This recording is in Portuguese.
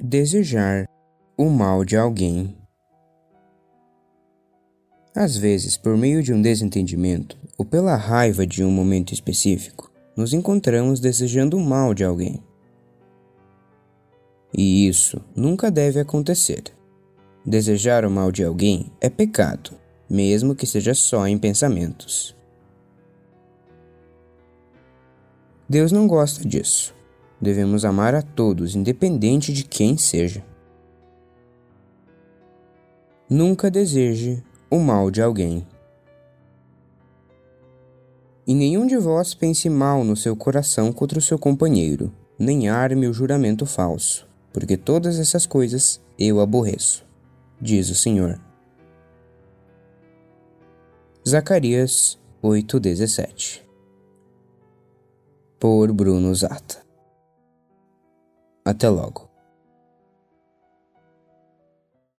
Desejar o mal de alguém. Às vezes, por meio de um desentendimento ou pela raiva de um momento específico, nos encontramos desejando o mal de alguém. E isso nunca deve acontecer. Desejar o mal de alguém é pecado, mesmo que seja só em pensamentos. Deus não gosta disso. Devemos amar a todos, independente de quem seja. Nunca deseje o mal de alguém. E nenhum de vós pense mal no seu coração contra o seu companheiro, nem arme o juramento falso, porque todas essas coisas eu aborreço, diz o Senhor. Zacarias 8:17 Por Bruno Zata até logo.